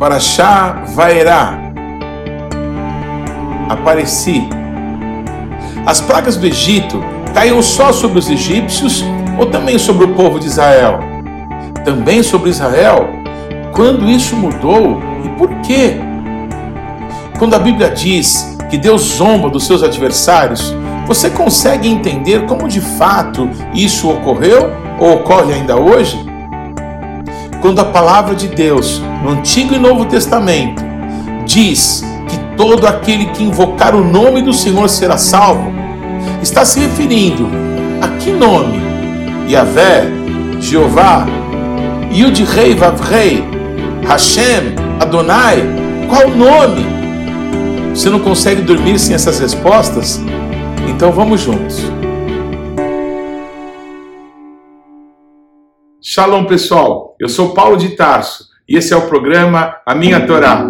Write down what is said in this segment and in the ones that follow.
Parashá Vaerá. Apareci. As pragas do Egito caíam só sobre os egípcios ou também sobre o povo de Israel? Também sobre Israel? Quando isso mudou e por quê? Quando a Bíblia diz que Deus zomba dos seus adversários, você consegue entender como de fato isso ocorreu ou ocorre ainda hoje? Quando a palavra de Deus, no Antigo e Novo Testamento, diz que todo aquele que invocar o nome do Senhor será salvo, está se referindo a que nome? Yahvé, Jeová, Yud Rei Vav Rei, Hashem, Adonai, qual nome? Você não consegue dormir sem essas respostas? Então vamos juntos. Shalom pessoal, eu sou Paulo de Tarso e esse é o programa A Minha Torá.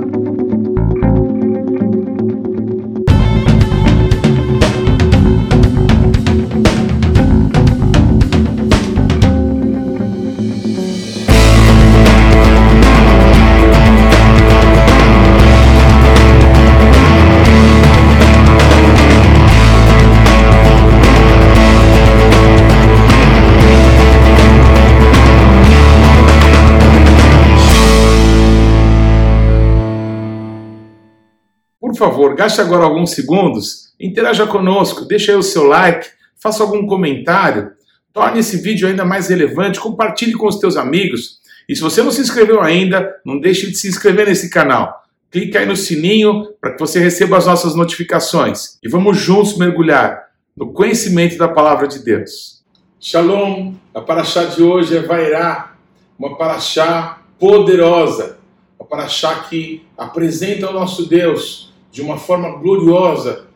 Favor, gaste agora alguns segundos, interaja conosco, deixe aí o seu like, faça algum comentário, torne esse vídeo ainda mais relevante, compartilhe com os teus amigos. E se você não se inscreveu ainda, não deixe de se inscrever nesse canal. Clique aí no sininho para que você receba as nossas notificações. E vamos juntos mergulhar no conhecimento da palavra de Deus. Shalom! A paraxá de hoje é Vairá, uma paraxá poderosa, uma paraxá que apresenta ao nosso Deus de uma forma gloriosa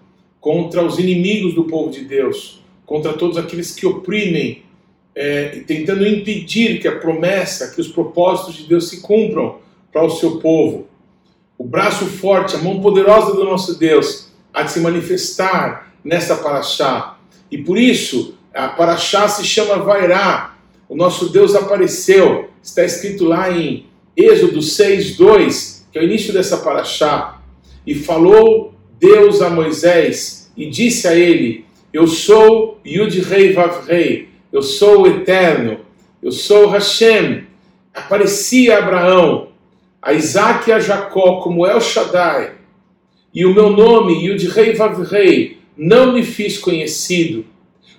contra os inimigos do povo de Deus, contra todos aqueles que oprimem, é, tentando impedir que a promessa, que os propósitos de Deus se cumpram para o seu povo. O braço forte, a mão poderosa do nosso Deus há de se manifestar nessa paraxá. E por isso, a paraxá se chama Vairá. O nosso Deus apareceu. Está escrito lá em Êxodo 6, 2, que é o início dessa paraxá. E falou Deus a Moisés e disse a ele: Eu sou Yud Rei Vav Rei, eu sou o Eterno, eu sou Hashem. Aparecia a Abraão, a Isaac e a Jacó como El Shaddai, e o meu nome, Yud Rei Vav Rei, não me fiz conhecido.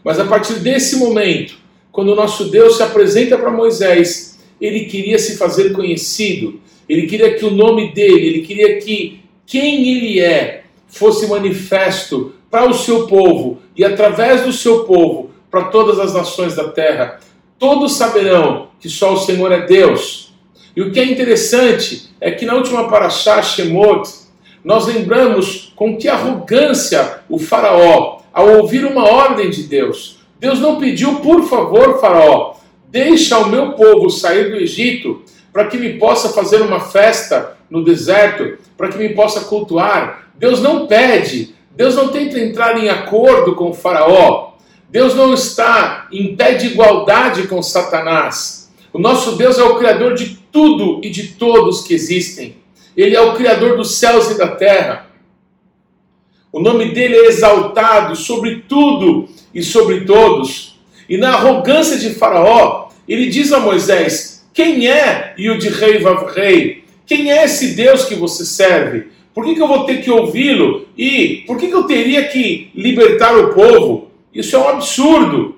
Mas a partir desse momento, quando o nosso Deus se apresenta para Moisés, ele queria se fazer conhecido, ele queria que o nome dele, ele queria que quem ele é fosse manifesto para o seu povo e através do seu povo para todas as nações da terra. Todos saberão que só o Senhor é Deus. E o que é interessante é que na última paraxá Shemot, nós lembramos com que arrogância o faraó, ao ouvir uma ordem de Deus. Deus não pediu, por favor, faraó, deixa o meu povo sair do Egito para que me possa fazer uma festa no deserto, para que me possa cultuar. Deus não pede, Deus não tenta entrar em acordo com o Faraó. Deus não está em pé de igualdade com Satanás. O nosso Deus é o Criador de tudo e de todos que existem. Ele é o Criador dos céus e da terra. O nome dele é exaltado sobre tudo e sobre todos. E na arrogância de Faraó, ele diz a Moisés: Quem é Yud Rei Vav Rei? Quem é esse Deus que você serve? Por que, que eu vou ter que ouvi-lo? E por que, que eu teria que libertar o povo? Isso é um absurdo.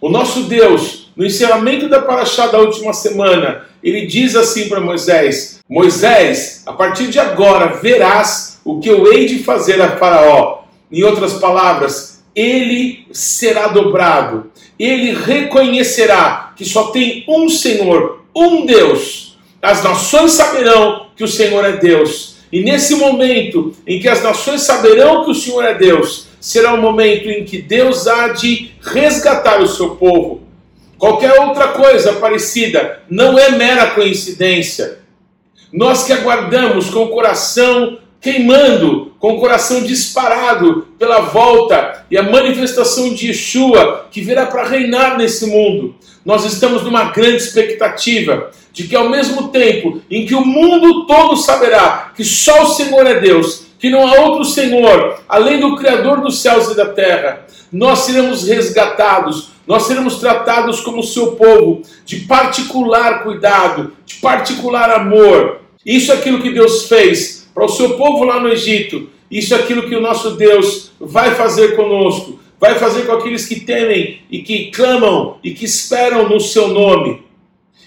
O nosso Deus, no encerramento da Paraxá da última semana, ele diz assim para Moisés: Moisés, a partir de agora verás o que eu hei de fazer a Faraó. Em outras palavras, ele será dobrado, ele reconhecerá que só tem um Senhor, um Deus as nações saberão que o Senhor é Deus. E nesse momento em que as nações saberão que o Senhor é Deus, será o momento em que Deus há de resgatar o seu povo. Qualquer outra coisa parecida não é mera coincidência. Nós que aguardamos com o coração queimando, com o coração disparado pela volta e a manifestação de Yeshua que virá para reinar nesse mundo. Nós estamos numa grande expectativa de que ao mesmo tempo em que o mundo todo saberá que só o Senhor é Deus, que não há outro Senhor além do Criador dos céus e da terra, nós seremos resgatados, nós seremos tratados como seu povo, de particular cuidado, de particular amor. Isso é aquilo que Deus fez para o seu povo lá no Egito, isso é aquilo que o nosso Deus vai fazer conosco, vai fazer com aqueles que temem e que clamam e que esperam no seu nome.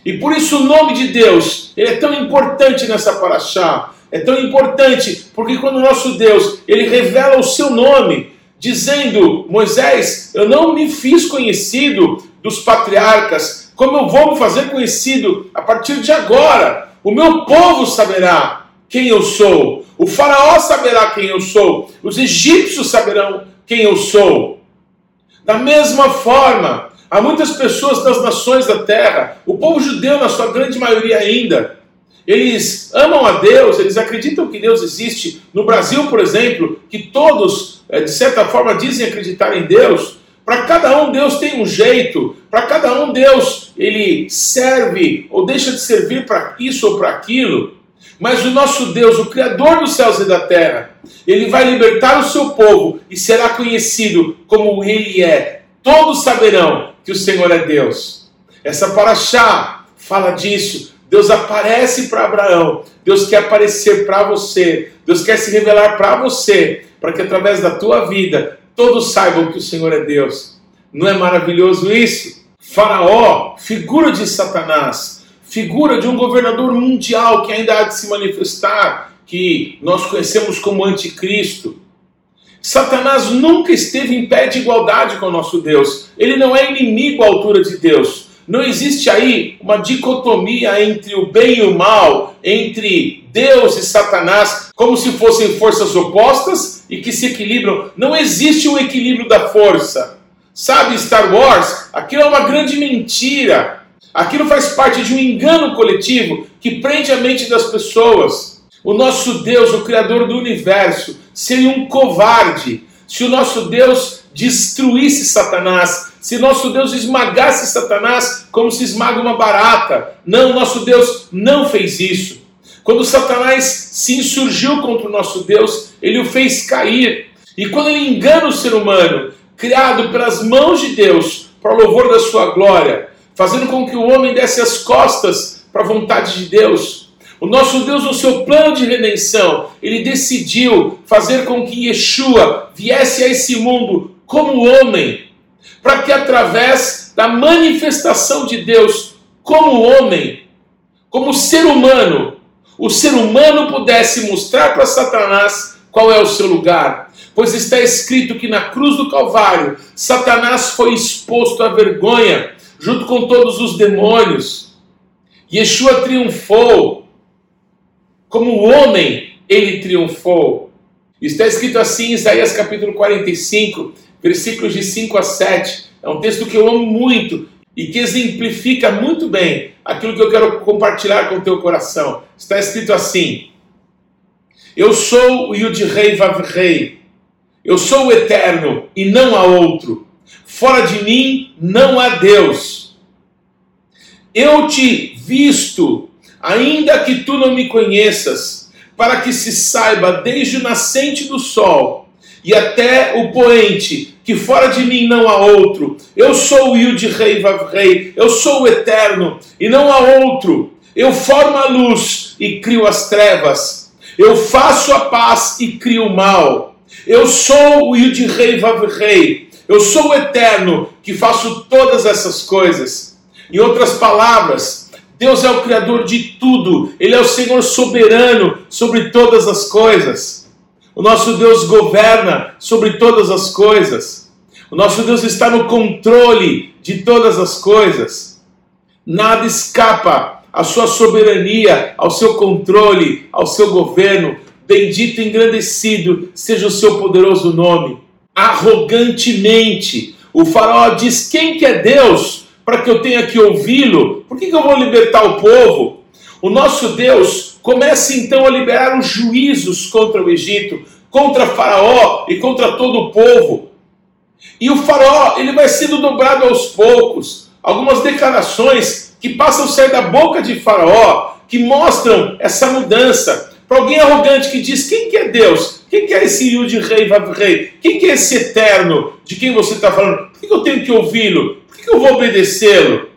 E por isso o nome de Deus, ele é tão importante nessa paraxá. É tão importante porque quando o nosso Deus, ele revela o seu nome, dizendo: "Moisés, eu não me fiz conhecido dos patriarcas, como eu vou me fazer conhecido a partir de agora? O meu povo saberá quem eu sou. O faraó saberá quem eu sou. Os egípcios saberão quem eu sou." Da mesma forma, Há muitas pessoas das nações da terra, o povo judeu, na sua grande maioria ainda, eles amam a Deus, eles acreditam que Deus existe. No Brasil, por exemplo, que todos, eh, de certa forma, dizem acreditar em Deus. Para cada um, Deus tem um jeito. Para cada um, Deus ele serve ou deixa de servir para isso ou para aquilo. Mas o nosso Deus, o Criador dos céus e da terra, ele vai libertar o seu povo e será conhecido como ele é. Todos saberão que o Senhor é Deus. Essa paraxá fala disso. Deus aparece para Abraão, Deus quer aparecer para você, Deus quer se revelar para você, para que através da tua vida todos saibam que o Senhor é Deus. Não é maravilhoso isso? Faraó, figura de Satanás, figura de um governador mundial que ainda há de se manifestar, que nós conhecemos como anticristo. Satanás nunca esteve em pé de igualdade com o nosso Deus. Ele não é inimigo à altura de Deus. Não existe aí uma dicotomia entre o bem e o mal, entre Deus e Satanás, como se fossem forças opostas e que se equilibram. Não existe um equilíbrio da força. Sabe, Star Wars, aquilo é uma grande mentira. Aquilo faz parte de um engano coletivo que prende a mente das pessoas. O nosso Deus, o Criador do universo, seria um covarde se o nosso Deus destruísse Satanás, se nosso Deus esmagasse Satanás como se esmaga uma barata. Não, nosso Deus não fez isso. Quando Satanás se insurgiu contra o nosso Deus, ele o fez cair. E quando ele engana o ser humano, criado pelas mãos de Deus, para o louvor da sua glória, fazendo com que o homem desse as costas para a vontade de Deus, o nosso Deus, no seu plano de redenção, ele decidiu fazer com que Yeshua viesse a esse mundo como homem, para que através da manifestação de Deus como homem, como ser humano, o ser humano pudesse mostrar para Satanás qual é o seu lugar. Pois está escrito que na cruz do Calvário, Satanás foi exposto à vergonha, junto com todos os demônios. Yeshua triunfou, como homem, ele triunfou. Está escrito assim em Isaías capítulo 45, versículos de 5 a 7. É um texto que eu amo muito e que exemplifica muito bem aquilo que eu quero compartilhar com o teu coração. Está escrito assim: Eu sou o Yud Rei Vav Rei. Eu sou o eterno e não há outro. Fora de mim não há Deus. Eu te visto ainda que tu não me conheças, para que se saiba desde o nascente do sol e até o poente, que fora de mim não há outro. Eu sou o Yud Rei Vav Rei, eu sou o eterno e não há outro. Eu formo a luz e crio as trevas. Eu faço a paz e crio o mal. Eu sou o Yud Rei Vav Rei. Eu sou o eterno que faço todas essas coisas. Em outras palavras, Deus é o Criador de tudo, Ele é o Senhor soberano sobre todas as coisas. O nosso Deus governa sobre todas as coisas. O nosso Deus está no controle de todas as coisas. Nada escapa à sua soberania, ao seu controle, ao seu governo. Bendito e engrandecido seja o seu poderoso nome. Arrogantemente, o faraó diz: Quem que é Deus? Para que eu tenha que ouvi-lo? Por que, que eu vou libertar o povo? O nosso Deus começa então a liberar os juízos contra o Egito, contra Faraó e contra todo o povo. E o Faraó ele vai sendo dobrado aos poucos. Algumas declarações que passam a sair da boca de Faraó, que mostram essa mudança. Para alguém arrogante que diz: quem que é Deus? Quem que é esse Yud Rei Vav Rei? Quem que é esse eterno de quem você está falando? Por que eu tenho que ouvi-lo? Por que eu vou obedecê-lo?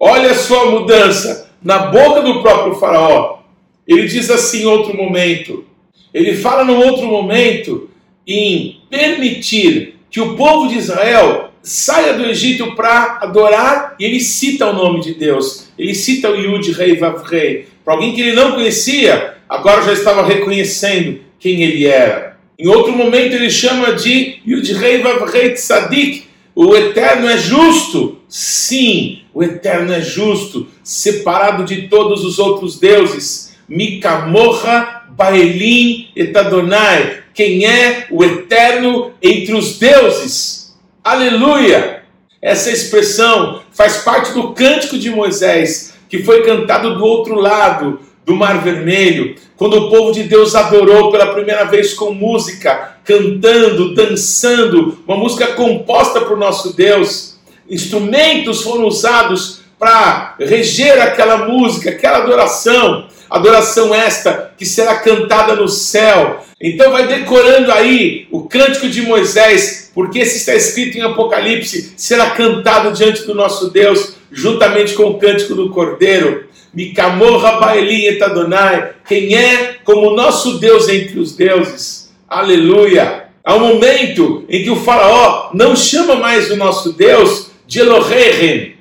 Olha só a mudança na boca do próprio Faraó. Ele diz assim em outro momento. Ele fala num outro momento em permitir que o povo de Israel saia do Egito para adorar e ele cita o nome de Deus. Ele cita o Yud Rei Vav Rei. Para alguém que ele não conhecia, agora já estava reconhecendo quem ele era. Em outro momento ele chama de Yud Rei Vav Rei Tzadik. O Eterno é justo. Sim, o Eterno é justo, separado de todos os outros deuses. Mikamorra Baelim etadonai. Quem é o Eterno entre os deuses? Aleluia! Essa expressão faz parte do cântico de Moisés, que foi cantado do outro lado do Mar Vermelho, quando o povo de Deus adorou pela primeira vez com música, cantando, dançando, uma música composta por nosso Deus. Instrumentos foram usados para reger aquela música, aquela adoração, adoração esta que será cantada no céu. Então vai decorando aí o cântico de Moisés, porque esse está escrito em Apocalipse, será cantado diante do nosso Deus, juntamente com o cântico do Cordeiro. Mikamorra Baelim etadonai, quem é como nosso Deus entre os deuses. Aleluia! Há um momento em que o faraó não chama mais o nosso Deus de Elohim,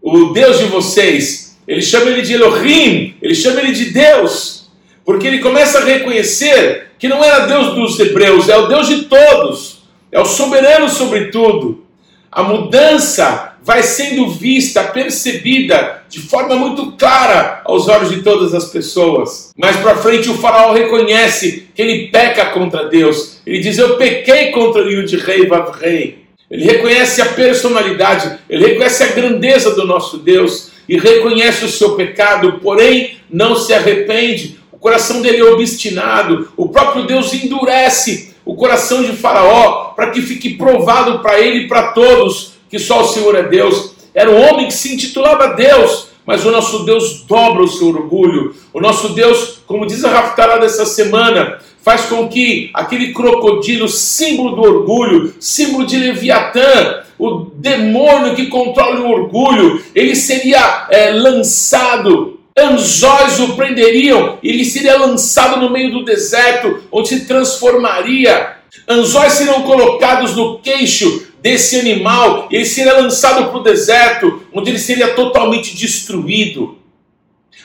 o Deus de vocês. Ele chama ele de Elohim, ele chama ele de Deus, porque ele começa a reconhecer que não era Deus dos hebreus, é o Deus de todos, é o soberano sobre tudo. A mudança vai sendo vista, percebida de forma muito clara aos olhos de todas as pessoas. Mais para frente, o faraó reconhece que ele peca contra Deus. Ele diz: Eu pequei contra o Yud Rei Vav Rei. Ele reconhece a personalidade, ele reconhece a grandeza do nosso Deus e reconhece o seu pecado, porém não se arrepende. O coração dele é obstinado. O próprio Deus endurece o coração de Faraó para que fique provado para ele e para todos que só o Senhor é Deus. Era um homem que se intitulava Deus, mas o nosso Deus dobra o seu orgulho. O nosso Deus, como diz a Raftará dessa semana, faz com que aquele crocodilo, símbolo do orgulho, símbolo de Leviatã, o demônio que controla o orgulho, ele seria é, lançado anzóis o prenderiam, ele seria lançado no meio do deserto, onde se transformaria. Anzóis seriam colocados no queixo desse animal, ele seria lançado para o deserto, onde ele seria totalmente destruído.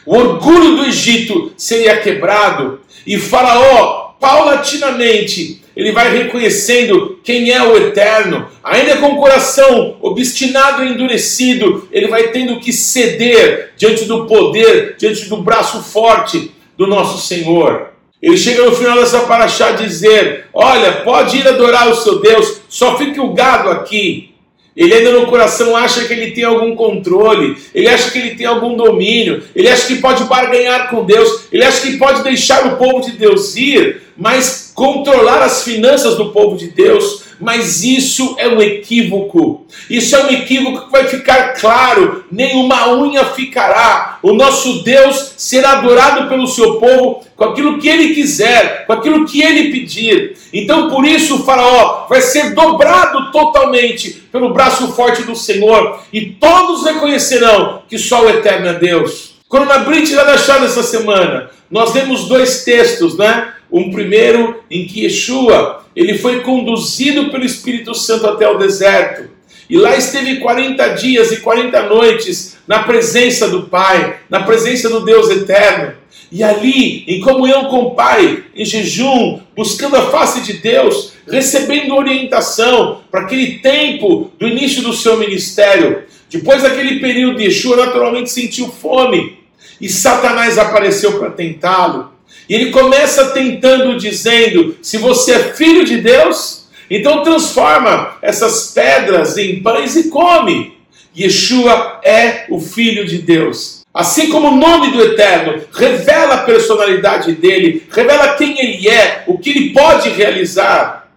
O orgulho do Egito seria quebrado, e Faraó, paulatinamente, ele vai reconhecendo quem é o Eterno, ainda com o coração obstinado e endurecido, ele vai tendo que ceder diante do poder, diante do braço forte do nosso Senhor. Ele chega no final dessa paraxá dizer: Olha, pode ir adorar o seu Deus, só fique o gado aqui. Ele ainda no coração acha que ele tem algum controle, ele acha que ele tem algum domínio, ele acha que pode barganhar com Deus, ele acha que pode deixar o povo de Deus ir, mas controlar as finanças do povo de Deus, mas isso é um equívoco. Isso é um equívoco que vai ficar claro, nenhuma unha ficará. O nosso Deus será adorado pelo seu povo com aquilo que ele quiser, com aquilo que ele pedir. Então, por isso, o Faraó vai ser dobrado totalmente pelo braço forte do Senhor, e todos reconhecerão que só o Eterno é Deus. Quando na Brit Radachá essa semana, nós vemos dois textos, né? Um primeiro em que Yeshua ele foi conduzido pelo Espírito Santo até o deserto. E lá esteve 40 dias e 40 noites na presença do Pai, na presença do Deus eterno. E ali, em comunhão com o Pai, em jejum, buscando a face de Deus, recebendo orientação para aquele tempo do início do seu ministério. Depois daquele período, Yeshua naturalmente sentiu fome e Satanás apareceu para tentá-lo. E ele começa tentando, dizendo: se você é filho de Deus, então transforma essas pedras em pães e come. Yeshua é o Filho de Deus. Assim como o nome do Eterno revela a personalidade dele, revela quem ele é, o que ele pode realizar.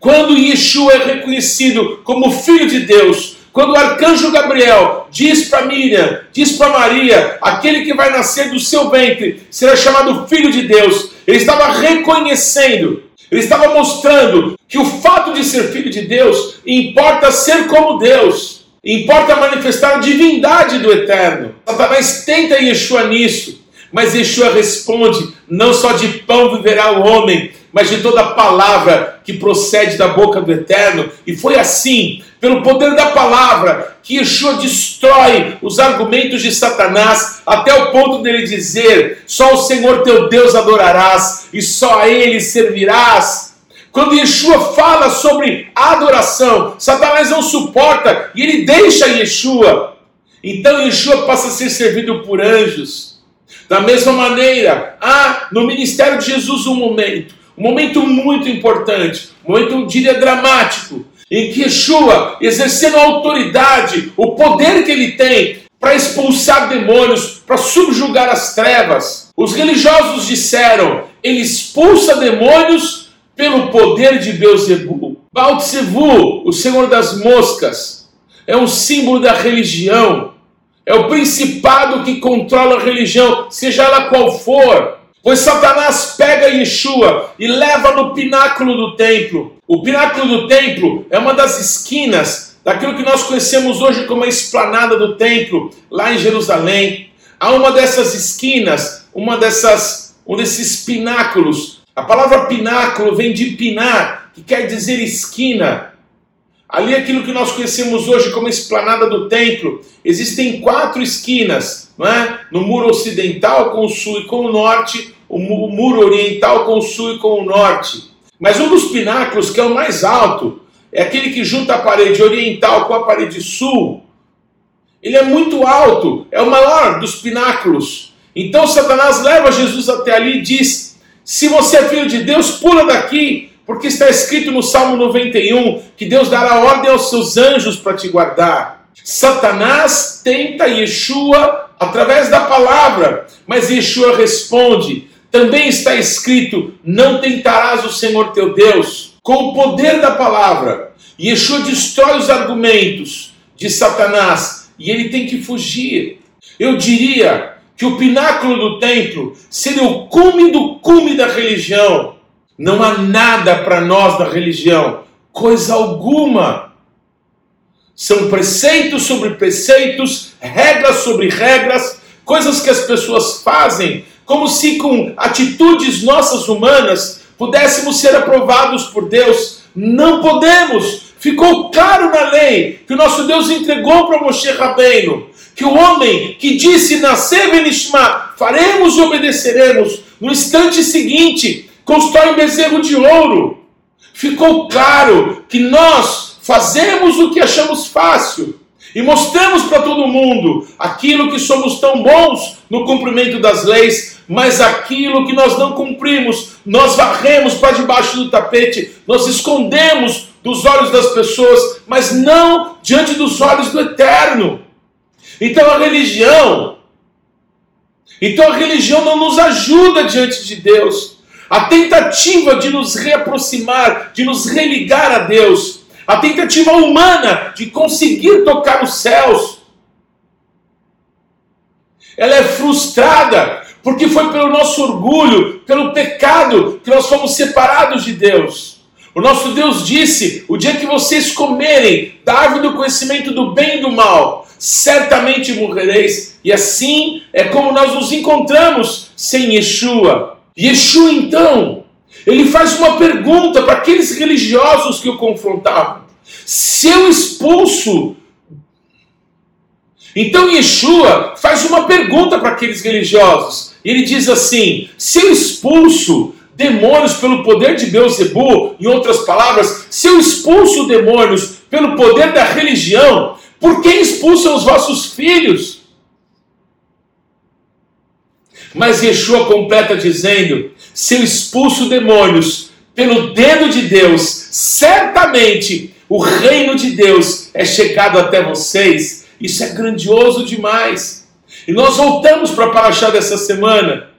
Quando Yeshua é reconhecido como Filho de Deus, Quando o arcanjo Gabriel diz para Miriam, diz para Maria, aquele que vai nascer do seu ventre será chamado Filho de Deus, ele estava reconhecendo, ele estava mostrando que o fato de ser filho de Deus importa ser como Deus, importa manifestar a divindade do eterno. Satanás tenta Yeshua nisso, mas Yeshua responde: não só de pão viverá o homem, mas de toda palavra que procede da boca do Eterno. E foi assim, pelo poder da palavra, que Yeshua destrói os argumentos de Satanás, até o ponto dele dizer: só o Senhor teu Deus adorarás e só a ele servirás. Quando Yeshua fala sobre adoração, Satanás não suporta e ele deixa Yeshua. Então Yeshua passa a ser servido por anjos. Da mesma maneira, há no ministério de Jesus um momento um momento muito importante, um momento, diria, dramático, em que Yeshua, exercendo a autoridade, o poder que ele tem para expulsar demônios, para subjugar as trevas, os religiosos disseram: ele expulsa demônios pelo poder de Beuzebu. Baltzebu, o senhor das moscas, é um símbolo da religião, é o principado que controla a religião, seja ela qual for. Pois Satanás pega Yeshua e leva no pináculo do templo. O pináculo do templo é uma das esquinas daquilo que nós conhecemos hoje como a esplanada do templo, lá em Jerusalém. Há uma dessas esquinas, uma dessas, um desses pináculos. A palavra pináculo vem de pinar, que quer dizer esquina. Ali aquilo que nós conhecemos hoje como esplanada do templo, existem quatro esquinas, não é? No muro ocidental, com o sul e com o norte, o muro oriental com o sul e com o norte. Mas um dos pináculos, que é o mais alto, é aquele que junta a parede oriental com a parede sul. Ele é muito alto, é o maior dos pináculos. Então Satanás leva Jesus até ali e diz: Se você é filho de Deus, pula daqui, porque está escrito no Salmo 91 que Deus dará ordem aos seus anjos para te guardar. Satanás tenta Yeshua através da palavra, mas Yeshua responde: também está escrito: Não tentarás o Senhor teu Deus. Com o poder da palavra, Yeshua destrói os argumentos de Satanás e ele tem que fugir. Eu diria que o pináculo do templo seria o cume do cume da religião. Não há nada para nós da religião, coisa alguma. São preceitos sobre preceitos, regras sobre regras, coisas que as pessoas fazem como se com atitudes nossas humanas pudéssemos ser aprovados por Deus. Não podemos. Ficou claro na lei que o nosso Deus entregou para Moshe Rabbeinu que o homem que disse nascer Benishma, faremos e obedeceremos, no instante seguinte constrói um bezerro de ouro. Ficou claro que nós fazemos o que achamos fácil e mostramos para todo mundo aquilo que somos tão bons no cumprimento das leis mas aquilo que nós não cumprimos, nós varremos para debaixo do tapete, nós escondemos dos olhos das pessoas, mas não diante dos olhos do eterno. Então a religião, então a religião não nos ajuda diante de Deus. A tentativa de nos reaproximar, de nos religar a Deus, a tentativa humana de conseguir tocar os céus, ela é frustrada porque foi pelo nosso orgulho, pelo pecado, que nós fomos separados de Deus. O nosso Deus disse: o dia que vocês comerem da árvore do conhecimento do bem e do mal, certamente morrereis. E assim é como nós nos encontramos sem Yeshua. Yeshua, então, ele faz uma pergunta para aqueles religiosos que o confrontavam: se eu expulso então Yeshua faz uma pergunta para aqueles religiosos. Ele diz assim: se eu expulso demônios pelo poder de Beuzebu, em outras palavras, se eu expulso demônios pelo poder da religião, por que expulsam os vossos filhos? Mas Yeshua completa dizendo: se eu expulso demônios pelo dedo de Deus, certamente o reino de Deus é chegado até vocês. Isso é grandioso demais. E nós voltamos para a Paraxá dessa semana,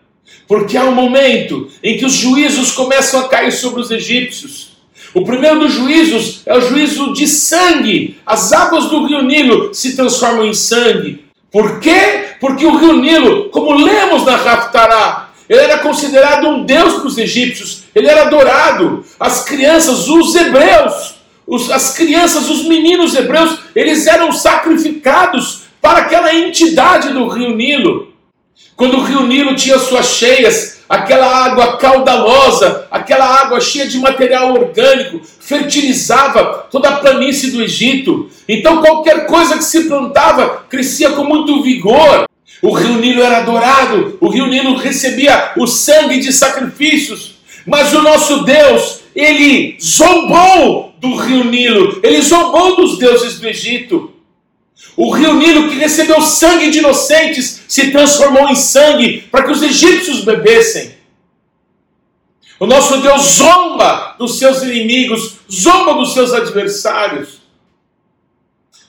porque há um momento em que os juízos começam a cair sobre os egípcios. O primeiro dos juízos é o juízo de sangue. As águas do rio Nilo se transformam em sangue. Por quê? Porque o rio Nilo, como lemos na Raftará, ele era considerado um deus para os egípcios, ele era adorado. As crianças, os hebreus, os, as crianças, os meninos hebreus, eles eram sacrificados para aquela entidade do rio Nilo. Quando o rio Nilo tinha suas cheias, aquela água caudalosa, aquela água cheia de material orgânico, fertilizava toda a planície do Egito. Então qualquer coisa que se plantava crescia com muito vigor. O rio Nilo era adorado, o rio Nilo recebia o sangue de sacrifícios. Mas o nosso Deus, ele zombou do rio Nilo, ele zombou dos deuses do Egito. O rio Nilo, que recebeu sangue de inocentes, se transformou em sangue para que os egípcios bebessem. O nosso Deus zomba dos seus inimigos, zomba dos seus adversários.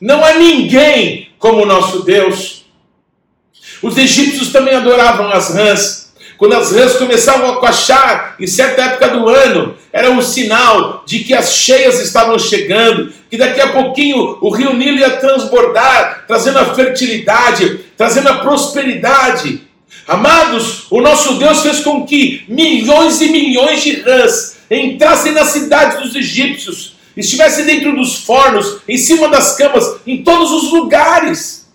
Não há ninguém como o nosso Deus. Os egípcios também adoravam as rãs. Quando as rãs começavam a coachar em certa época do ano, era um sinal de que as cheias estavam chegando, que daqui a pouquinho o rio Nilo ia transbordar, trazendo a fertilidade, trazendo a prosperidade. Amados, o nosso Deus fez com que milhões e milhões de rãs entrassem na cidade dos egípcios, estivessem dentro dos fornos, em cima das camas, em todos os lugares.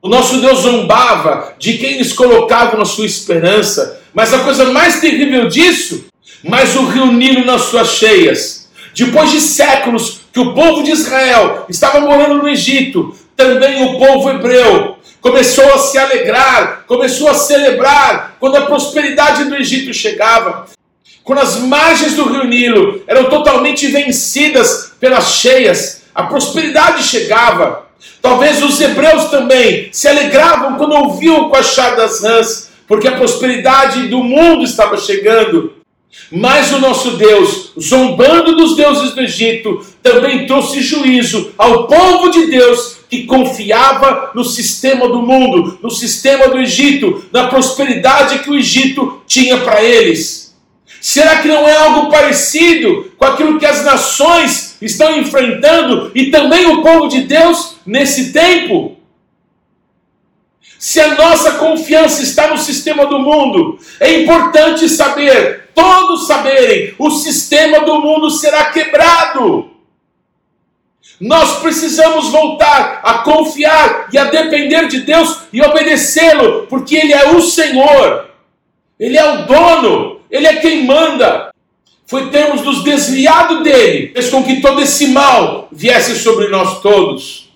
O nosso Deus zombava de quem eles colocavam na sua esperança. Mas a coisa mais terrível disso, mas o rio Nilo nas suas cheias. Depois de séculos que o povo de Israel estava morando no Egito, também o povo hebreu começou a se alegrar, começou a celebrar quando a prosperidade do Egito chegava. Quando as margens do rio Nilo eram totalmente vencidas pelas cheias, a prosperidade chegava. Talvez os hebreus também se alegravam quando ouviam o coachar das rãs, porque a prosperidade do mundo estava chegando. Mas o nosso Deus, zombando dos deuses do Egito, também trouxe juízo ao povo de Deus que confiava no sistema do mundo, no sistema do Egito, na prosperidade que o Egito tinha para eles. Será que não é algo parecido com aquilo que as nações estão enfrentando e também o povo de Deus nesse tempo? Se a nossa confiança está no sistema do mundo, é importante saber, todos saberem, o sistema do mundo será quebrado. Nós precisamos voltar a confiar e a depender de Deus e obedecê-lo, porque Ele é o Senhor, Ele é o dono, Ele é quem manda foi termos nos desviado dele, fez com que todo esse mal viesse sobre nós todos.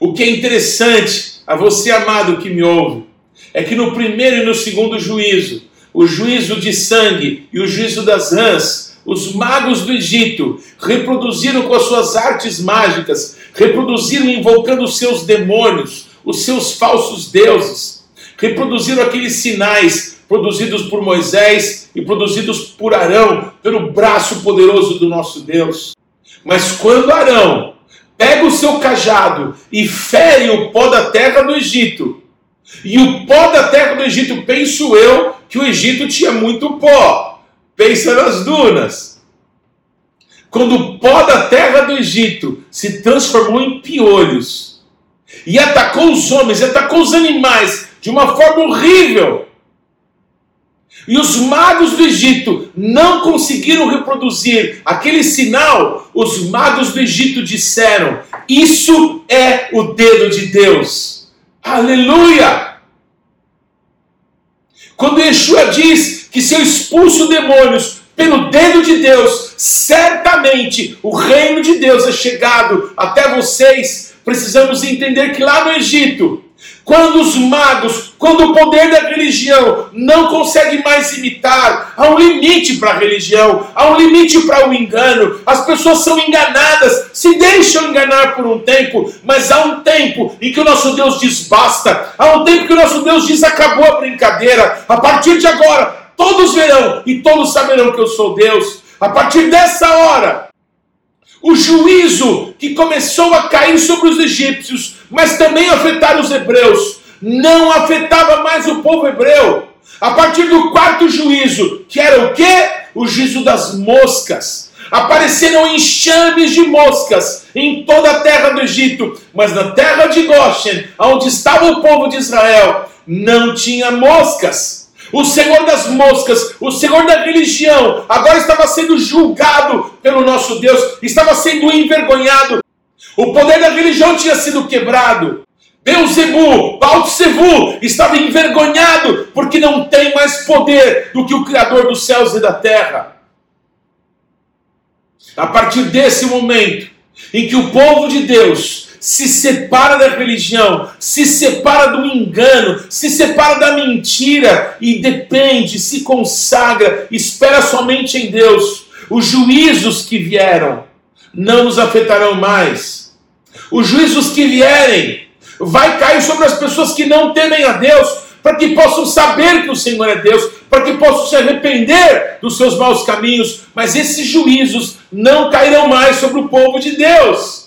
O que é interessante a você, amado que me ouve, é que no primeiro e no segundo juízo, o juízo de sangue e o juízo das rãs, os magos do Egito reproduziram com as suas artes mágicas, reproduziram invocando os seus demônios, os seus falsos deuses, reproduziram aqueles sinais produzidos por Moisés e produzidos por Arão, pelo braço poderoso do nosso Deus. Mas quando Arão pega o seu cajado e fere o pó da terra do Egito, e o pó da terra do Egito, penso eu, que o Egito tinha muito pó. Pensa nas dunas. Quando o pó da terra do Egito se transformou em piolhos e atacou os homens, e atacou os animais de uma forma horrível, e os magos do Egito não conseguiram reproduzir aquele sinal, os magos do Egito disseram: Isso é o dedo de Deus. Aleluia! Quando Yeshua diz que se eu expulso demônios pelo dedo de Deus, certamente o reino de Deus é chegado até vocês. Precisamos entender que lá no Egito, quando os magos, quando o poder da religião não consegue mais imitar, há um limite para a religião, há um limite para o engano. As pessoas são enganadas, se deixam enganar por um tempo, mas há um tempo em que o nosso Deus diz basta, há um tempo que o nosso Deus diz acabou a brincadeira. A partir de agora, todos verão e todos saberão que eu sou Deus. A partir dessa hora, o juízo que começou a cair sobre os egípcios, mas também afetar os hebreus, não afetava mais o povo hebreu. A partir do quarto juízo, que era o quê? O juízo das moscas. Apareceram enxames de moscas em toda a terra do Egito, mas na terra de Goshen, onde estava o povo de Israel, não tinha moscas. O Senhor das moscas, o Senhor da religião, agora estava sendo julgado pelo nosso Deus, estava sendo envergonhado. O poder da religião tinha sido quebrado. Beuzebu, Baltsevu, estava envergonhado porque não tem mais poder do que o Criador dos céus e da terra. A partir desse momento em que o povo de Deus se separa da religião, se separa do engano, se separa da mentira e depende, se consagra, espera somente em Deus, os juízos que vieram não nos afetarão mais. Os juízos que vierem vai cair sobre as pessoas que não temem a Deus, para que possam saber que o Senhor é Deus, para que possam se arrepender dos seus maus caminhos, mas esses juízos não cairão mais sobre o povo de Deus.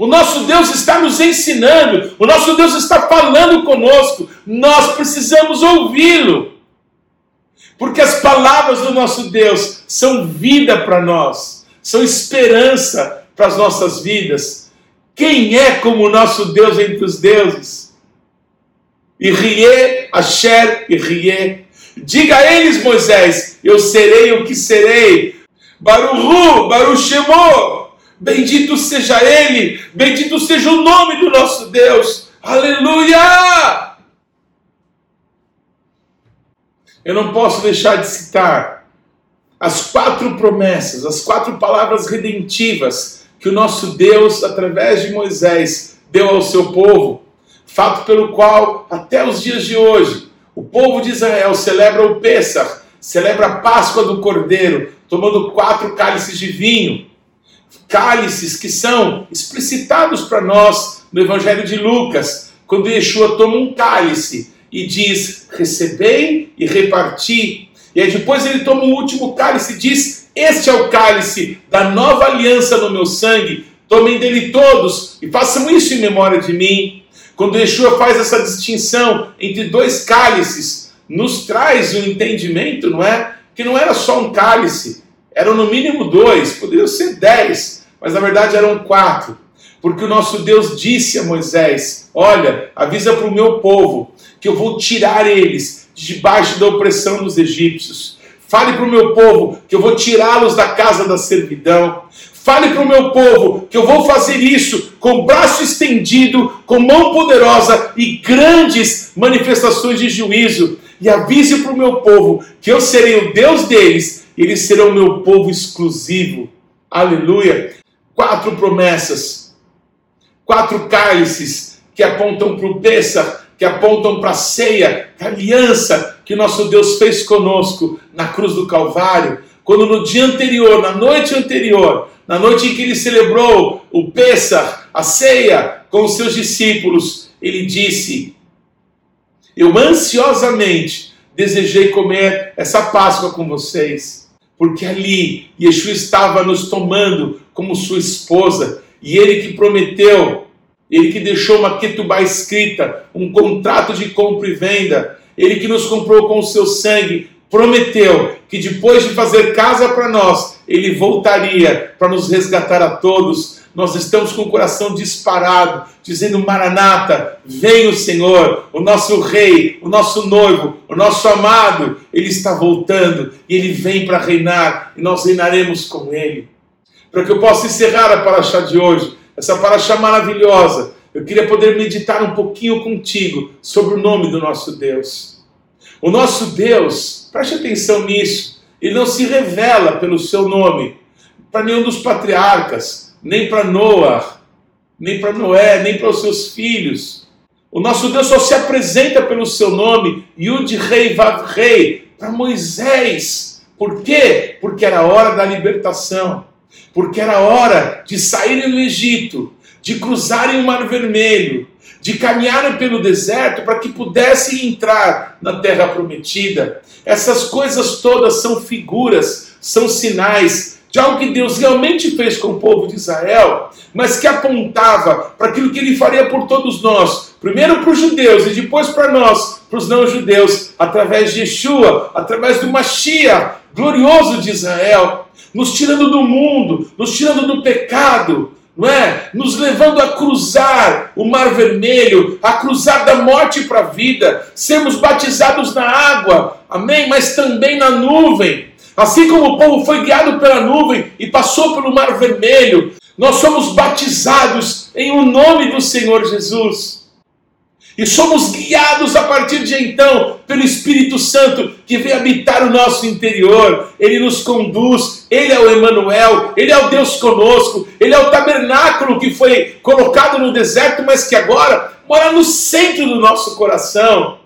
O nosso Deus está nos ensinando, o nosso Deus está falando conosco, nós precisamos ouvi-lo. Porque as palavras do nosso Deus são vida para nós, são esperança para as nossas vidas. Quem é como o nosso Deus entre os deuses? Irie, Asher, Irie. Diga a eles, Moisés, eu serei o que serei. Baruhu, Baruch Shemor. Bendito seja ele, bendito seja o nome do nosso Deus. Aleluia! Eu não posso deixar de citar as quatro promessas, as quatro palavras redentivas que o nosso Deus, através de Moisés, deu ao seu povo, fato pelo qual, até os dias de hoje, o povo de Israel celebra o Pêssar, celebra a Páscoa do Cordeiro, tomando quatro cálices de vinho, cálices que são explicitados para nós no Evangelho de Lucas, quando Yeshua toma um cálice e diz: recebei e reparti. E aí depois ele toma o último cálice e diz: Este é o cálice da nova aliança no meu sangue. Tomem dele todos e façam isso em memória de mim. Quando Yeshua faz essa distinção entre dois cálices, nos traz o um entendimento, não é? Que não era só um cálice, eram no mínimo dois, poderiam ser dez, mas na verdade eram quatro. Porque o nosso Deus disse a Moisés: Olha, avisa para o meu povo que eu vou tirar eles de debaixo da opressão dos egípcios. Fale para o meu povo que eu vou tirá-los da casa da servidão. Fale para o meu povo que eu vou fazer isso com braço estendido, com mão poderosa e grandes manifestações de juízo. E avise para o meu povo que eu serei o Deus deles, e eles serão o meu povo exclusivo. Aleluia. Quatro promessas, quatro cálices que apontam para o Pêssar, que apontam para a ceia, a aliança que nosso Deus fez conosco na cruz do Calvário, quando no dia anterior, na noite anterior, na noite em que ele celebrou o Pêssar, a ceia com os seus discípulos, ele disse: Eu ansiosamente desejei comer essa Páscoa com vocês, porque ali Yeshua estava nos tomando como sua esposa, e ele que prometeu ele que deixou uma ketubá escrita, um contrato de compra e venda, ele que nos comprou com o seu sangue, prometeu que depois de fazer casa para nós, ele voltaria para nos resgatar a todos. Nós estamos com o coração disparado, dizendo: Maranata, vem o Senhor, o nosso Rei, o nosso noivo, o nosso amado, ele está voltando e ele vem para reinar e nós reinaremos com ele. Para que eu possa encerrar a paraxá de hoje, essa paraxá maravilhosa, eu queria poder meditar um pouquinho contigo sobre o nome do nosso Deus. O nosso Deus, preste atenção nisso, ele não se revela pelo seu nome para nenhum dos patriarcas, nem para Noah, nem para Noé, nem para os seus filhos. O nosso Deus só se apresenta pelo seu nome, Yud Rei Vav Rei, para Moisés. Por quê? Porque era hora da libertação porque era hora de saírem do Egito, de cruzarem o Mar Vermelho, de caminharem pelo deserto para que pudessem entrar na terra prometida. Essas coisas todas são figuras, são sinais de algo que Deus realmente fez com o povo de Israel, mas que apontava para aquilo que ele faria por todos nós, primeiro para os judeus e depois para nós, para os não-judeus, através de Yeshua, através do Mashiach, glorioso de Israel, nos tirando do mundo, nos tirando do pecado, não é? Nos levando a cruzar o Mar Vermelho, a cruzar da morte para a vida, sermos batizados na água, amém? Mas também na nuvem. Assim como o povo foi guiado pela nuvem e passou pelo Mar Vermelho, nós somos batizados em o nome do Senhor Jesus. E somos guiados a partir de então pelo Espírito Santo que vem habitar o nosso interior. Ele nos conduz, ele é o Emanuel, ele é o Deus conosco, ele é o tabernáculo que foi colocado no deserto, mas que agora mora no centro do nosso coração.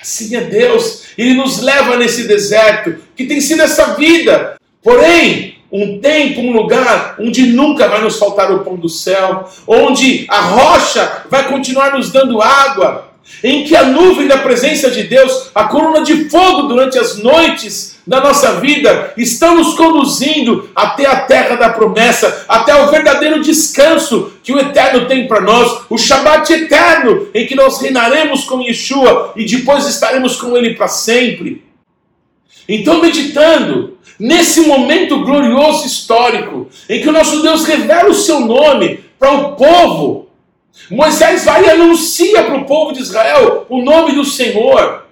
Assim é Deus, ele nos leva nesse deserto, que tem sido essa vida. Porém, um tempo, um lugar onde nunca vai nos faltar o pão do céu, onde a rocha vai continuar nos dando água, em que a nuvem da presença de Deus, a coluna de fogo durante as noites da nossa vida, estão nos conduzindo até a terra da promessa, até o verdadeiro descanso que o Eterno tem para nós, o Shabat eterno, em que nós reinaremos com Yeshua e depois estaremos com Ele para sempre. Então, meditando nesse momento glorioso histórico, em que o nosso Deus revela o seu nome para o povo, Moisés vai e anuncia para o povo de Israel o nome do Senhor.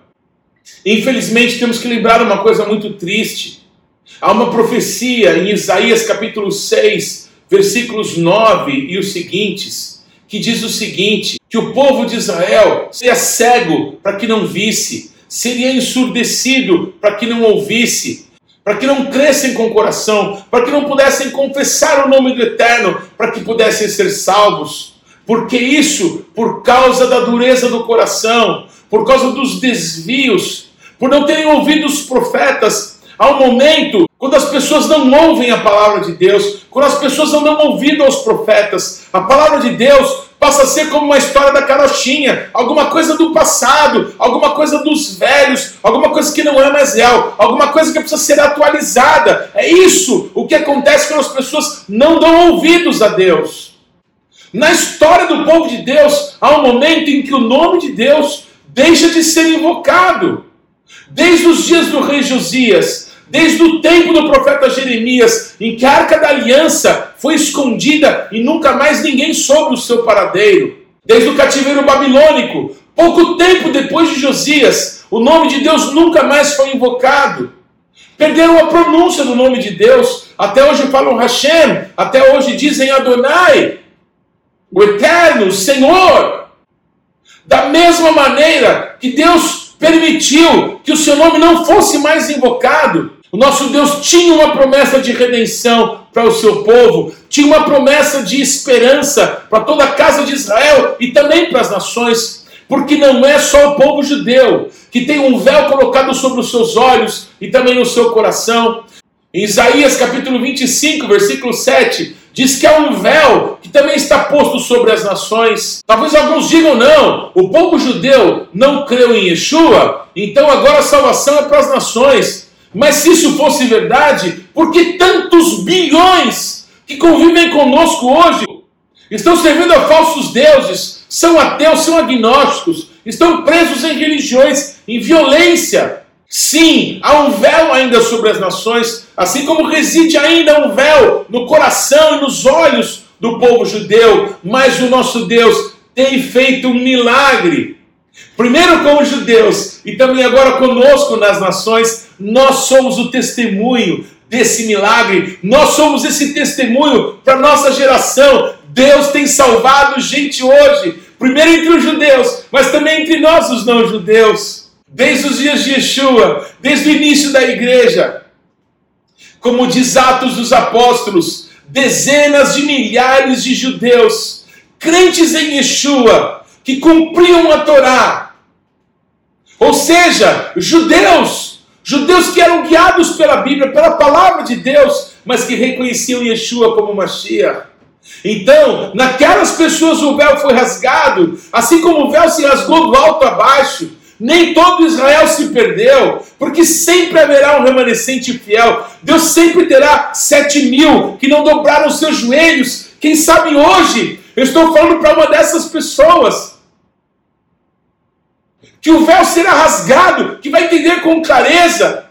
Infelizmente, temos que lembrar uma coisa muito triste. Há uma profecia em Isaías capítulo 6, versículos 9 e os seguintes, que diz o seguinte: que o povo de Israel seria cego para que não visse, seria ensurdecido para que não ouvisse, para que não crescem com o coração, para que não pudessem confessar o nome do Eterno, para que pudessem ser salvos. Porque isso, por causa da dureza do coração, por causa dos desvios, por não terem ouvido os profetas, há um momento quando as pessoas não ouvem a palavra de Deus, quando as pessoas não dão ouvido aos profetas, a palavra de Deus passa a ser como uma história da carochinha, alguma coisa do passado, alguma coisa dos velhos, alguma coisa que não é mais real, alguma coisa que precisa ser atualizada. É isso o que acontece quando as pessoas não dão ouvidos a Deus. Na história do povo de Deus, há um momento em que o nome de Deus deixa de ser invocado. Desde os dias do rei Josias, desde o tempo do profeta Jeremias, em que a arca da aliança foi escondida e nunca mais ninguém soube o seu paradeiro. Desde o cativeiro babilônico, pouco tempo depois de Josias, o nome de Deus nunca mais foi invocado. Perderam a pronúncia do nome de Deus. Até hoje falam Hashem, até hoje dizem Adonai, o Eterno, Senhor. Da mesma maneira que Deus permitiu que o seu nome não fosse mais invocado, o nosso Deus tinha uma promessa de redenção para o seu povo, tinha uma promessa de esperança para toda a casa de Israel e também para as nações, porque não é só o povo judeu que tem um véu colocado sobre os seus olhos e também no seu coração. Em Isaías capítulo 25, versículo 7, diz que há um véu que também está posto sobre as nações. Talvez alguns digam, não, o povo judeu não creu em Yeshua, então agora a salvação é para as nações. Mas se isso fosse verdade, por que tantos bilhões que convivem conosco hoje estão servindo a falsos deuses, são ateus, são agnósticos, estão presos em religiões, em violência? Sim, há um véu ainda sobre as nações, assim como reside ainda um véu no coração e nos olhos do povo judeu, mas o nosso Deus tem feito um milagre. Primeiro com os judeus e também agora conosco nas nações, nós somos o testemunho desse milagre, nós somos esse testemunho para nossa geração. Deus tem salvado gente hoje, primeiro entre os judeus, mas também entre nós, os não-judeus, desde os dias de Yeshua, desde o início da igreja. Como diz Atos dos Apóstolos, dezenas de milhares de judeus, crentes em Yeshua, que cumpriam a Torá, ou seja, judeus Judeus que eram guiados pela Bíblia, pela palavra de Deus, mas que reconheciam Yeshua como Mashiach. Então, naquelas pessoas o véu foi rasgado, assim como o véu se rasgou do alto a baixo, Nem todo Israel se perdeu, porque sempre haverá um remanescente fiel. Deus sempre terá sete mil que não dobraram seus joelhos. Quem sabe hoje eu estou falando para uma dessas pessoas que o véu será rasgado, que vai entender com clareza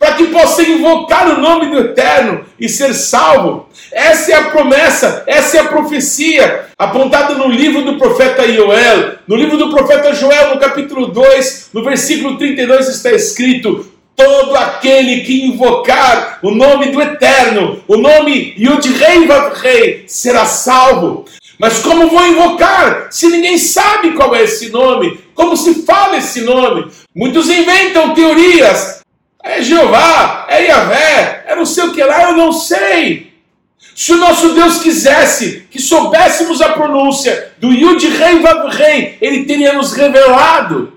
para que possa invocar o nome do Eterno e ser salvo. Essa é a promessa, essa é a profecia apontada no livro do profeta Joel. No livro do profeta Joel, no capítulo 2, no versículo 32 está escrito: todo aquele que invocar o nome do Eterno, o nome Yud Rei Rei, será salvo. Mas como vou invocar se ninguém sabe qual é esse nome? Como se fala esse nome? Muitos inventam teorias é Jeová, é Yahvé, é não sei o que lá, eu não sei. Se o nosso Deus quisesse que soubéssemos a pronúncia do Yud Rei Vav Rei, ele teria nos revelado.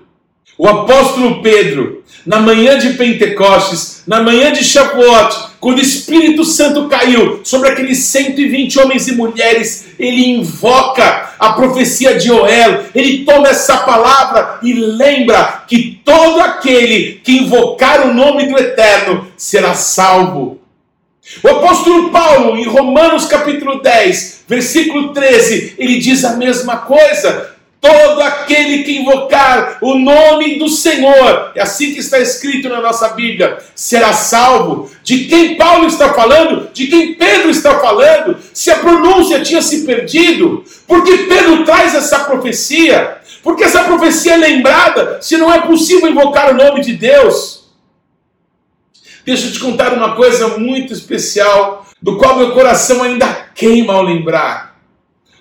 O apóstolo Pedro, na manhã de Pentecostes, na manhã de Shavuot, quando o Espírito Santo caiu sobre aqueles 120 homens e mulheres, ele invoca a profecia de Joel, ele toma essa palavra e lembra que todo aquele que invocar o nome do Eterno será salvo. O apóstolo Paulo, em Romanos capítulo 10, versículo 13, ele diz a mesma coisa. Todo aquele que invocar o nome do Senhor, é assim que está escrito na nossa Bíblia, será salvo. De quem Paulo está falando? De quem Pedro está falando? Se a pronúncia tinha se perdido, por que Pedro traz essa profecia? Porque essa profecia é lembrada se não é possível invocar o nome de Deus. Deixa eu te contar uma coisa muito especial, do qual meu coração ainda queima ao lembrar.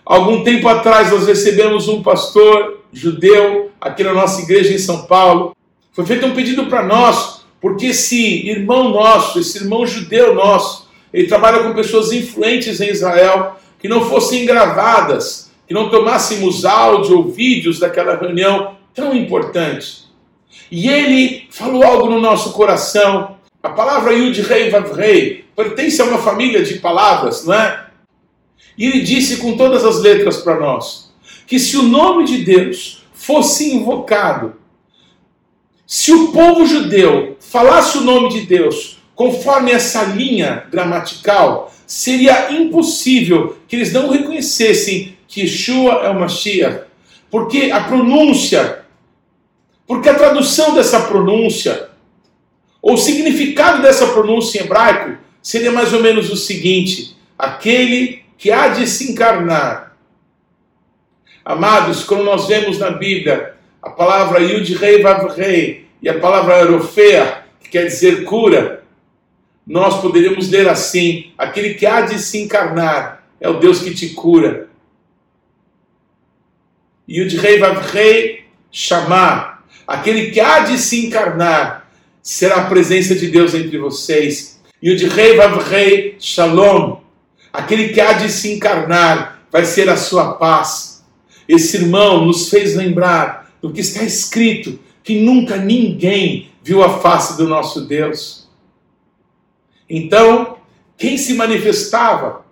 Algum tempo atrás nós recebemos um pastor judeu aqui na nossa igreja em São Paulo. Foi feito um pedido para nós, porque esse irmão nosso, esse irmão judeu nosso, ele trabalha com pessoas influentes em Israel, que não fossem gravadas, que não tomássemos áudio ou vídeos daquela reunião tão importante. E ele falou algo no nosso coração. A palavra Yud Rei Vav Rei pertence a uma família de palavras, não é? E ele disse com todas as letras para nós que se o nome de Deus fosse invocado, se o povo judeu falasse o nome de Deus conforme essa linha gramatical, seria impossível que eles não reconhecessem que Yeshua é o Mashiach, porque a pronúncia, porque a tradução dessa pronúncia, ou o significado dessa pronúncia em hebraico, seria mais ou menos o seguinte: aquele que há de se encarnar. Amados, quando nós vemos na Bíblia a palavra Yud Rei Vav Rei e a palavra Erofea, que quer dizer cura, nós poderíamos ler assim: aquele que há de se encarnar é o Deus que te cura. Yud Rei Vav Rei chamar, aquele que há de se encarnar será a presença de Deus entre vocês. Yud Rei Vav Rei Shalom, aquele que há de se encarnar, vai ser a sua paz. Esse irmão nos fez lembrar do que está escrito, que nunca ninguém viu a face do nosso Deus. Então, quem se manifestava?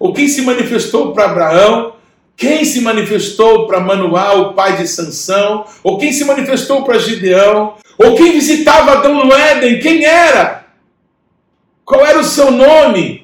Ou quem se manifestou para Abraão? Quem se manifestou para Manuel, o pai de Sansão? Ou quem se manifestou para Gideão? Ou quem visitava Adão no Éden? Quem era? Qual era o seu nome?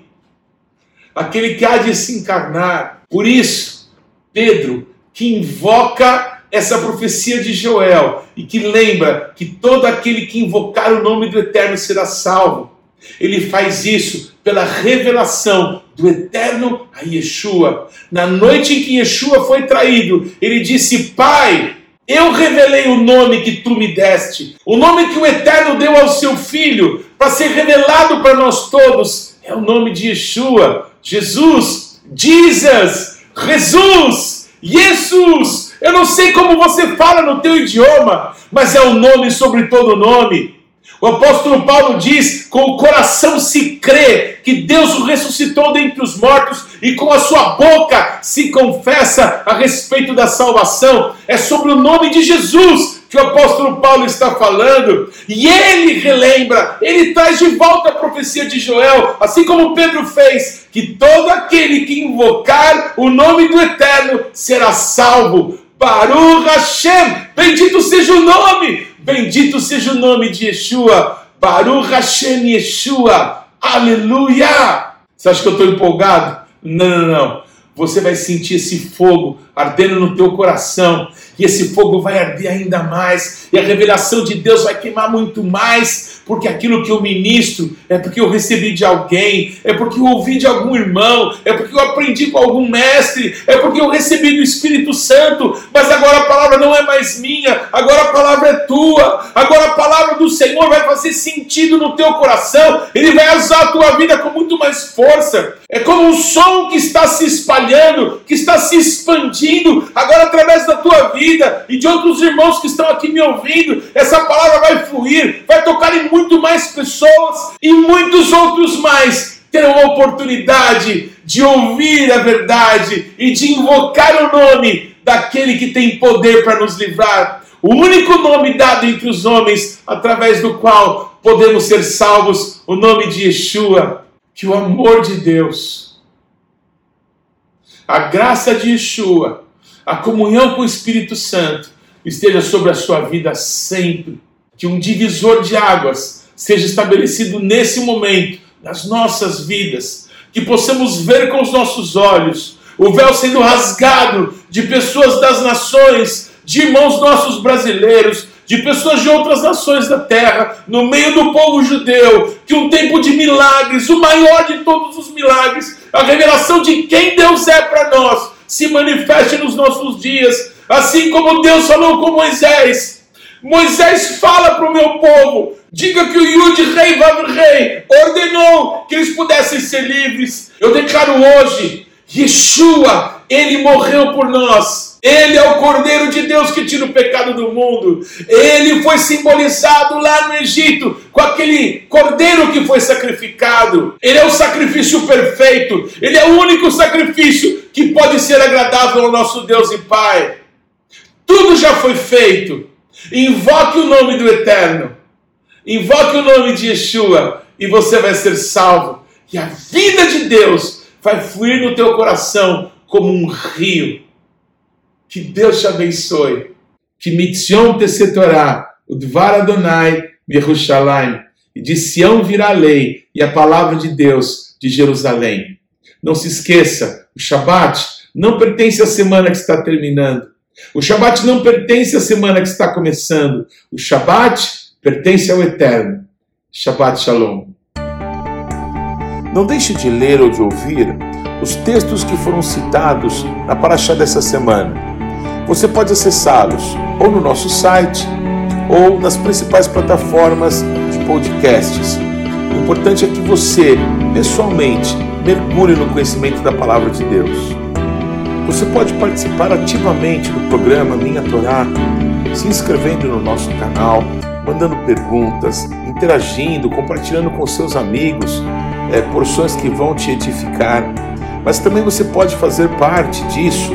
Aquele que há de se encarnar. Por isso, Pedro, que invoca essa profecia de Joel e que lembra que todo aquele que invocar o nome do Eterno será salvo. Ele faz isso pela revelação do Eterno a Yeshua. Na noite em que Yeshua foi traído, ele disse: Pai, eu revelei o nome que tu me deste, o nome que o Eterno deu ao seu filho, para ser revelado para nós todos. É o nome de Yeshua. Jesus, Jesus, Jesus, Jesus. Eu não sei como você fala no teu idioma, mas é o nome sobre todo nome. O apóstolo Paulo diz: com o coração se crê que Deus o ressuscitou dentre os mortos, e com a sua boca se confessa a respeito da salvação. É sobre o nome de Jesus que o apóstolo Paulo está falando, e ele relembra, ele traz de volta a profecia de Joel, assim como Pedro fez, que todo aquele que invocar o nome do Eterno será salvo. Baruch Hashem, bendito seja o nome, bendito seja o nome de Yeshua, Baruch Hashem Yeshua, aleluia. Você acha que eu estou empolgado? Não, não, não. Você vai sentir esse fogo ardendo no teu coração. E esse fogo vai arder ainda mais, e a revelação de Deus vai queimar muito mais, porque aquilo que eu ministro é porque eu recebi de alguém, é porque eu ouvi de algum irmão, é porque eu aprendi com algum mestre, é porque eu recebi do Espírito Santo, mas agora a palavra não é mais minha, agora a palavra é tua, agora a palavra do Senhor vai fazer sentido no teu coração, ele vai usar a tua vida com muito mais força. É como um som que está se espalhando, que está se expandindo agora através da tua vida e de outros irmãos que estão aqui me ouvindo, essa palavra vai fluir, vai tocar em muito mais pessoas e muitos outros mais terão a oportunidade de ouvir a verdade e de invocar o nome daquele que tem poder para nos livrar. O único nome dado entre os homens através do qual podemos ser salvos, o nome de Yeshua. Que o amor de Deus, a graça de Yeshua a comunhão com o Espírito Santo esteja sobre a sua vida sempre. Que um divisor de águas seja estabelecido nesse momento, nas nossas vidas. Que possamos ver com os nossos olhos o véu sendo rasgado de pessoas das nações, de irmãos nossos brasileiros, de pessoas de outras nações da terra, no meio do povo judeu, que um tempo de milagres, o maior de todos os milagres, a revelação de quem Deus é para nós, se manifeste nos nossos dias, assim como Deus falou com Moisés. Moisés fala para o meu povo: diga que o Yud Rei Vav Rei ordenou que eles pudessem ser livres. Eu declaro hoje: Yeshua, ele morreu por nós. Ele é o Cordeiro de Deus que tira o pecado do mundo. Ele foi simbolizado lá no Egito com aquele cordeiro que foi sacrificado. Ele é o sacrifício perfeito. Ele é o único sacrifício que pode ser agradável ao nosso Deus e Pai. Tudo já foi feito. Invoque o nome do Eterno. Invoque o nome de Yeshua e você vai ser salvo. E a vida de Deus vai fluir no teu coração como um rio que Deus te abençoe. Que Mitzion Tesetorá, o Dvar Adonai, Yerushalayim. E de Sião virá a lei e a palavra de Deus de Jerusalém. Não se esqueça, o Shabat não pertence à semana que está terminando. O Shabat não pertence à semana que está começando. O Shabat pertence ao Eterno. Shabbat Shalom. Não deixe de ler ou de ouvir os textos que foram citados na Paraxá dessa semana você pode acessá-los ou no nosso site ou nas principais plataformas de podcasts. O importante é que você, pessoalmente, mergulhe no conhecimento da palavra de Deus. Você pode participar ativamente do programa Minha Torá, se inscrevendo no nosso canal, mandando perguntas, interagindo, compartilhando com seus amigos é, porções que vão te edificar. Mas também você pode fazer parte disso